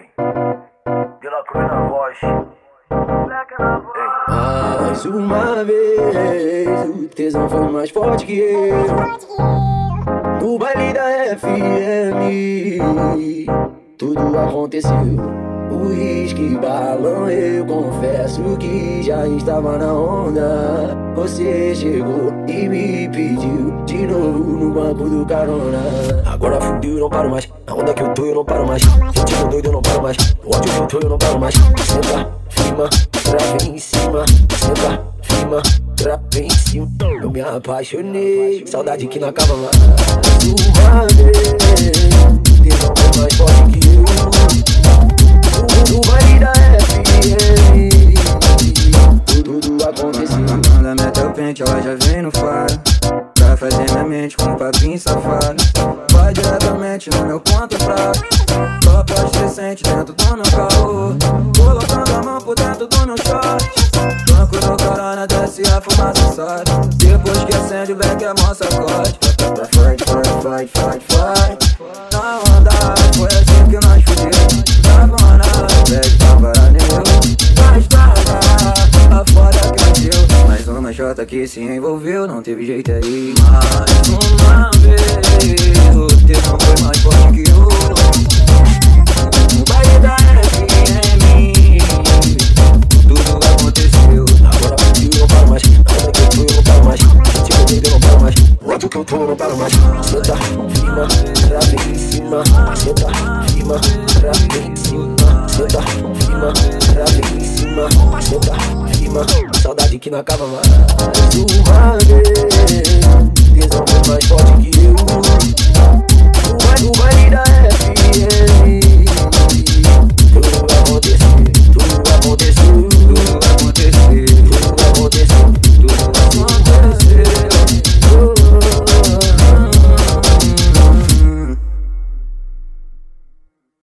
Ei, de la cruz na voz. Mais uma vez, o tesão foi mais forte que eu. No baile da FM, tudo aconteceu. O uísque, balão, eu confesso que já estava na onda. Você chegou e me pediu de novo no do carona. Agora fudeu, eu não paro mais. Na onda que eu tô, eu não paro mais. Ritmo doido, eu não paro mais. O ódio que eu tô, eu não paro mais. Senta, firma, trava em cima. Senta, firma, trava em cima. Eu me apaixonei, saudade que não acaba mais. Uma vez, Deus é mais forte que eu. No baile da FM Tudo aconteceu Manda meta o pente, ela já vem no faro mente com um papinho safado. Vai diretamente no meu ponto fraco. Copa decente dentro do meu carro Colocando a mão por dentro do meu short. Banco do corona desce a fumaça sobe Depois que acende o beck é mó sacode Fight, fight, fight, fight, fight Jota que se envolveu Não teve jeito aí Mais uma vez O teu não foi mais forte que eu No baile da FM Tudo aconteceu Agora eu não paro mais Nada que eu tô, eu não paro mais doido, eu não paro mais O ódio que eu tô, não paro mais. Senta, firma, trava em cima Senta, firma, trava em cima Senta, firma, trava em cima Senta, firma, saudade que não acaba mais. Uma vez,